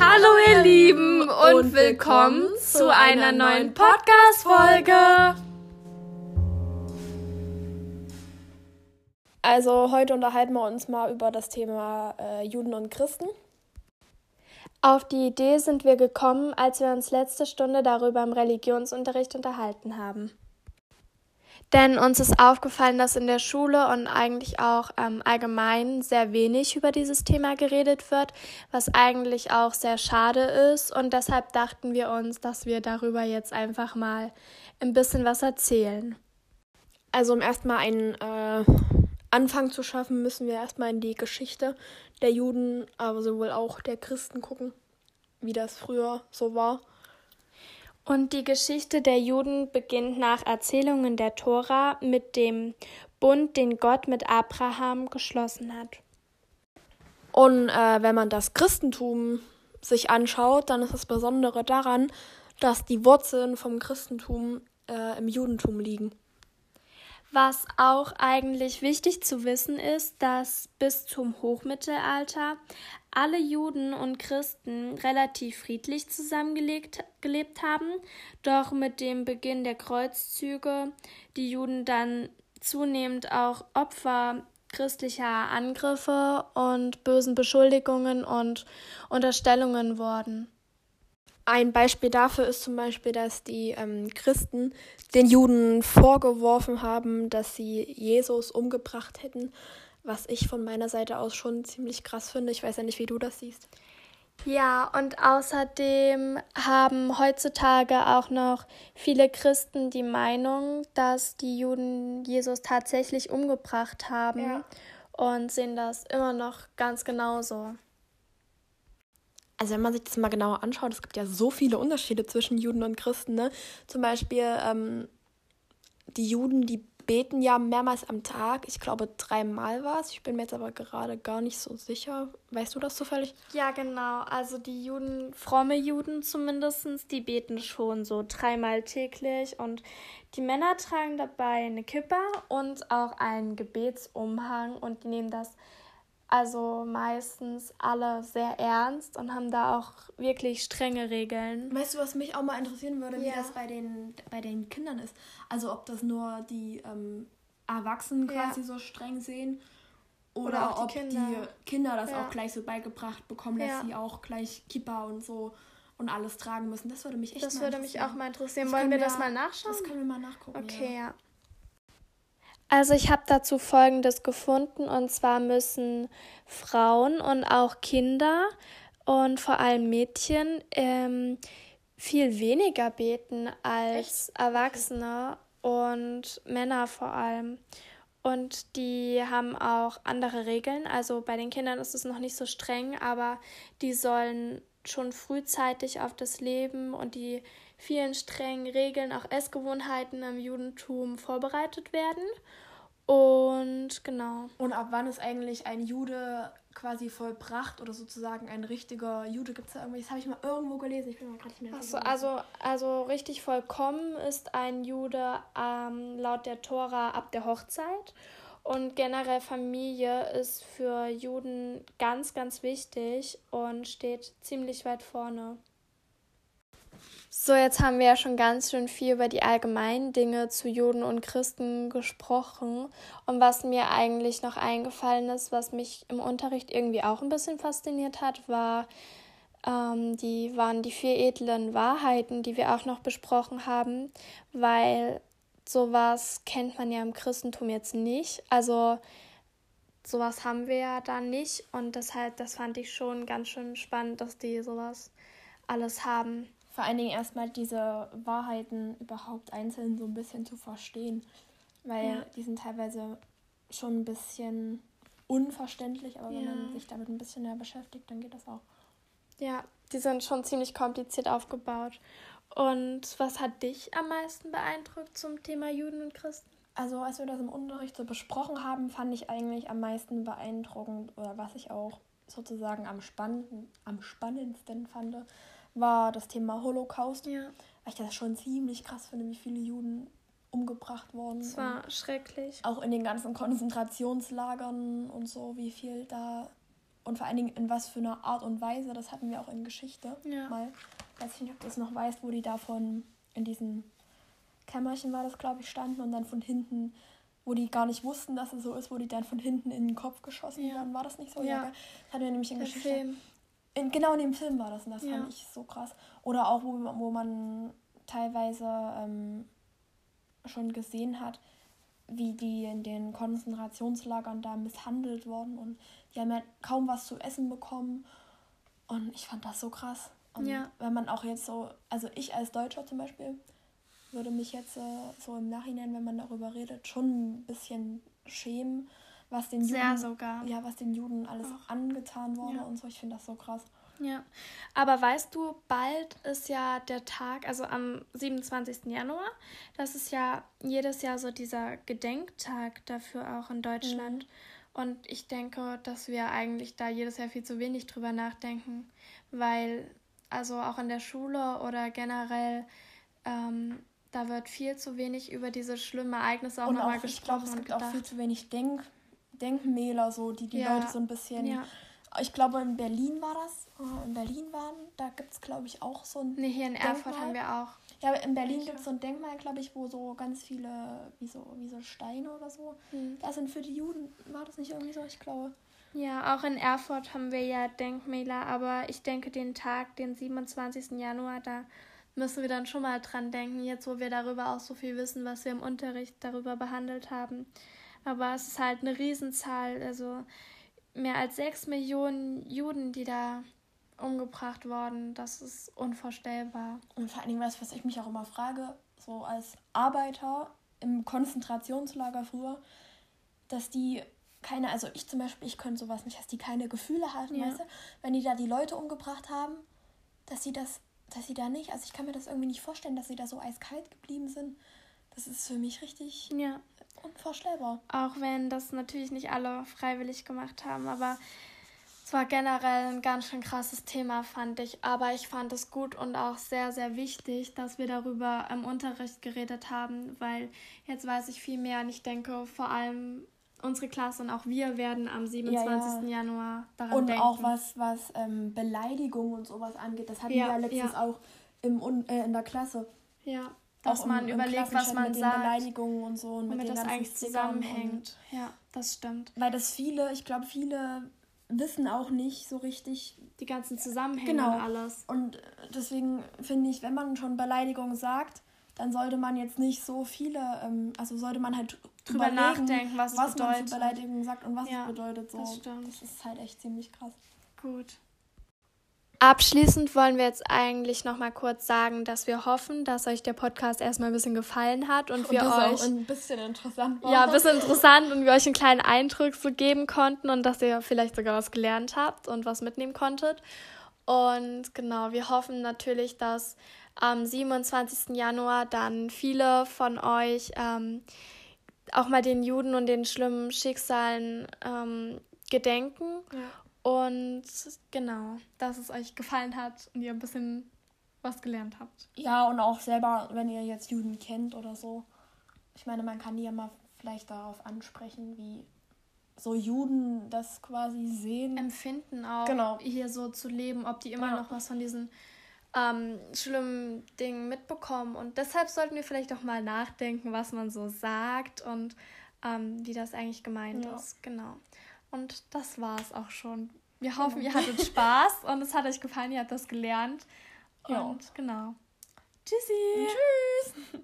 Hallo ihr Lieben und, und willkommen zu einer neuen Podcast-Folge. Also heute unterhalten wir uns mal über das Thema äh, Juden und Christen. Auf die Idee sind wir gekommen, als wir uns letzte Stunde darüber im Religionsunterricht unterhalten haben. Denn uns ist aufgefallen, dass in der Schule und eigentlich auch ähm, allgemein sehr wenig über dieses Thema geredet wird, was eigentlich auch sehr schade ist. Und deshalb dachten wir uns, dass wir darüber jetzt einfach mal ein bisschen was erzählen. Also um erstmal einen äh, Anfang zu schaffen, müssen wir erstmal in die Geschichte der Juden, aber sowohl auch der Christen gucken, wie das früher so war. Und die Geschichte der Juden beginnt nach Erzählungen der Tora mit dem Bund, den Gott mit Abraham geschlossen hat. Und äh, wenn man das Christentum sich anschaut, dann ist das Besondere daran, dass die Wurzeln vom Christentum äh, im Judentum liegen. Was auch eigentlich wichtig zu wissen ist, dass bis zum Hochmittelalter alle Juden und Christen relativ friedlich zusammengelebt haben, doch mit dem Beginn der Kreuzzüge die Juden dann zunehmend auch Opfer christlicher Angriffe und bösen Beschuldigungen und Unterstellungen wurden. Ein Beispiel dafür ist zum Beispiel, dass die ähm, Christen den Juden vorgeworfen haben, dass sie Jesus umgebracht hätten, was ich von meiner Seite aus schon ziemlich krass finde. Ich weiß ja nicht, wie du das siehst. Ja, und außerdem haben heutzutage auch noch viele Christen die Meinung, dass die Juden Jesus tatsächlich umgebracht haben ja. und sehen das immer noch ganz genauso also wenn man sich das mal genauer anschaut, es gibt ja so viele Unterschiede zwischen Juden und Christen. Ne? Zum Beispiel ähm, die Juden, die beten ja mehrmals am Tag. Ich glaube, dreimal war es. Ich bin mir jetzt aber gerade gar nicht so sicher. Weißt du das zufällig? Ja, genau. Also die Juden, fromme Juden zumindest, die beten schon so dreimal täglich. Und die Männer tragen dabei eine Kippa und auch einen Gebetsumhang. Und nehmen das also meistens alle sehr ernst und haben da auch wirklich strenge Regeln. Weißt du, was mich auch mal interessieren würde, ja. wie das bei den, bei den Kindern ist? Also ob das nur die ähm, Erwachsenen quasi ja. so streng sehen oder, oder ob Kinder. die Kinder das ja. auch gleich so beigebracht bekommen, dass sie auch gleich Kippa und so und alles tragen müssen. Das würde mich echt Das würde mich auch mal interessieren. Das Wollen wir, wir das mal nachschauen? Das können wir mal nachgucken. Okay, ja. Also ich habe dazu Folgendes gefunden und zwar müssen Frauen und auch Kinder und vor allem Mädchen ähm, viel weniger beten als Echt? Erwachsene und Männer vor allem. Und die haben auch andere Regeln. Also bei den Kindern ist es noch nicht so streng, aber die sollen schon frühzeitig auf das Leben und die vielen strengen Regeln, auch Essgewohnheiten im Judentum vorbereitet werden. Und genau. Und ab wann ist eigentlich ein Jude quasi vollbracht oder sozusagen ein richtiger Jude? Gibt es da irgendwie? Das habe ich mal irgendwo gelesen. Ich bin mal gerade nicht mehr Achso, also, also richtig vollkommen ist ein Jude ähm, laut der Tora ab der Hochzeit. Und generell Familie ist für Juden ganz, ganz wichtig und steht ziemlich weit vorne. So, jetzt haben wir ja schon ganz schön viel über die allgemeinen Dinge zu Juden und Christen gesprochen. Und was mir eigentlich noch eingefallen ist, was mich im Unterricht irgendwie auch ein bisschen fasziniert hat, war, ähm, die waren die vier edlen Wahrheiten, die wir auch noch besprochen haben, weil sowas kennt man ja im Christentum jetzt nicht. Also sowas haben wir ja da nicht und deshalb, das fand ich schon ganz schön spannend, dass die sowas alles haben vor allen Dingen erstmal diese Wahrheiten überhaupt einzeln so ein bisschen zu verstehen. Weil ja. die sind teilweise schon ein bisschen unverständlich, aber ja. wenn man sich damit ein bisschen mehr beschäftigt, dann geht das auch. Ja, die sind schon ziemlich kompliziert aufgebaut. Und was hat dich am meisten beeindruckt zum Thema Juden und Christen? Also, als wir das im Unterricht so besprochen haben, fand ich eigentlich am meisten beeindruckend oder was ich auch sozusagen am, spannend, am spannendsten fand, war das Thema Holocaust. Ja. Weil ich das schon ziemlich krass finde, wie viele Juden umgebracht wurden. Das war schrecklich. Auch in den ganzen Konzentrationslagern und so, wie viel da und vor allen Dingen in was für einer Art und Weise, das hatten wir auch in Geschichte ja. mal. Weiß ich nicht, ob du es noch weißt, wo die davon in diesem Kämmerchen war das, glaube ich, standen und dann von hinten, wo die gar nicht wussten, dass es so ist, wo die dann von hinten in den Kopf geschossen ja. wurden. War das nicht so? Ja. ja das hatten wir nämlich in Der Geschichte. Film. In, genau in dem Film war das und das ja. fand ich so krass. Oder auch, wo, wo man teilweise ähm, schon gesehen hat, wie die in den Konzentrationslagern da misshandelt wurden und die haben ja kaum was zu essen bekommen. Und ich fand das so krass. Und ja. wenn man auch jetzt so, also ich als Deutscher zum Beispiel, würde mich jetzt äh, so im Nachhinein, wenn man darüber redet, schon ein bisschen schämen, was den Sehr Juden, sogar. Ja, was den Juden alles Ach. angetan wurde ja. und so. Ich finde das so krass. Ja, aber weißt du, bald ist ja der Tag, also am 27. Januar, das ist ja jedes Jahr so dieser Gedenktag dafür auch in Deutschland. Mhm. Und ich denke, dass wir eigentlich da jedes Jahr viel zu wenig drüber nachdenken, weil also auch in der Schule oder generell ähm, da wird viel zu wenig über diese schlimmen Ereignisse auch nochmal gesprochen. Ich glaube, es gibt auch viel zu wenig Denk Denkmäler, so, die die ja. Leute so ein bisschen ja. Ich glaube, in Berlin war das. Äh, in Berlin waren, da gibt es, glaube ich, auch so ein. Nee, hier in Denkmal. Erfurt haben wir auch. Ja, in Berlin gibt es so ein Denkmal, glaube ich, wo so ganz viele, wie so, wie so Steine oder so. Hm. Das sind für die Juden, war das nicht irgendwie so, ich glaube. Ja, auch in Erfurt haben wir ja Denkmäler, aber ich denke, den Tag, den 27. Januar, da müssen wir dann schon mal dran denken, jetzt wo wir darüber auch so viel wissen, was wir im Unterricht darüber behandelt haben. Aber es ist halt eine Riesenzahl, also mehr als sechs Millionen Juden, die da umgebracht wurden. Das ist unvorstellbar. Und vor allen Dingen was, was ich mich auch immer frage, so als Arbeiter im Konzentrationslager früher, dass die keine, also ich zum Beispiel, ich könnte sowas nicht, dass die keine Gefühle hatten, ja. weißt du? Wenn die da die Leute umgebracht haben, dass sie das, dass sie da nicht, also ich kann mir das irgendwie nicht vorstellen, dass sie da so eiskalt geblieben sind. Das ist für mich richtig ja. Unvorstellbar. Auch wenn das natürlich nicht alle freiwillig gemacht haben, aber es war generell ein ganz schön krasses Thema, fand ich. Aber ich fand es gut und auch sehr, sehr wichtig, dass wir darüber im Unterricht geredet haben, weil jetzt weiß ich viel mehr und ich denke vor allem unsere Klasse und auch wir werden am 27. Ja, ja. Januar daran und denken. Und auch was, was ähm, Beleidigung und sowas angeht, das hatten ja, wir ja letztens auch im, äh, in der Klasse. Ja, dass auch man im, überlegt, was man mit sagt. Den Beleidigungen und so und mit das eigentlich zusammenhängt. Ja, das stimmt. Weil das viele, ich glaube, viele wissen auch nicht so richtig die ganzen Zusammenhänge genau. und alles. Und deswegen finde ich, wenn man schon Beleidigung sagt, dann sollte man jetzt nicht so viele, ähm, also sollte man halt drüber nachdenken, was, was bedeutet. man für Beleidigung sagt und was ja, es bedeutet. So. Das, stimmt. das ist halt echt ziemlich krass. Gut. Abschließend wollen wir jetzt eigentlich noch mal kurz sagen, dass wir hoffen, dass euch der Podcast erstmal ein bisschen gefallen hat und, und wir euch auch ein bisschen interessant war. Ja, ein bisschen interessant und wir euch einen kleinen Eindruck so geben konnten und dass ihr vielleicht sogar was gelernt habt und was mitnehmen konntet. Und genau, wir hoffen natürlich, dass am 27. Januar dann viele von euch ähm, auch mal den Juden und den schlimmen Schicksalen ähm, gedenken. Ja. Und genau, dass es euch gefallen hat und ihr ein bisschen was gelernt habt. Ja, und auch selber, wenn ihr jetzt Juden kennt oder so. Ich meine, man kann die ja mal vielleicht darauf ansprechen, wie so Juden das quasi sehen. Empfinden auch, genau. hier so zu leben, ob die immer ja. noch was von diesen ähm, schlimmen Dingen mitbekommen. Und deshalb sollten wir vielleicht auch mal nachdenken, was man so sagt und ähm, wie das eigentlich gemeint ja. ist. Genau. Und das war es auch schon. Wir hoffen, genau. ihr hattet Spaß und es hat euch gefallen, ihr habt das gelernt. Und ja. genau. Tschüssi. Und tschüss.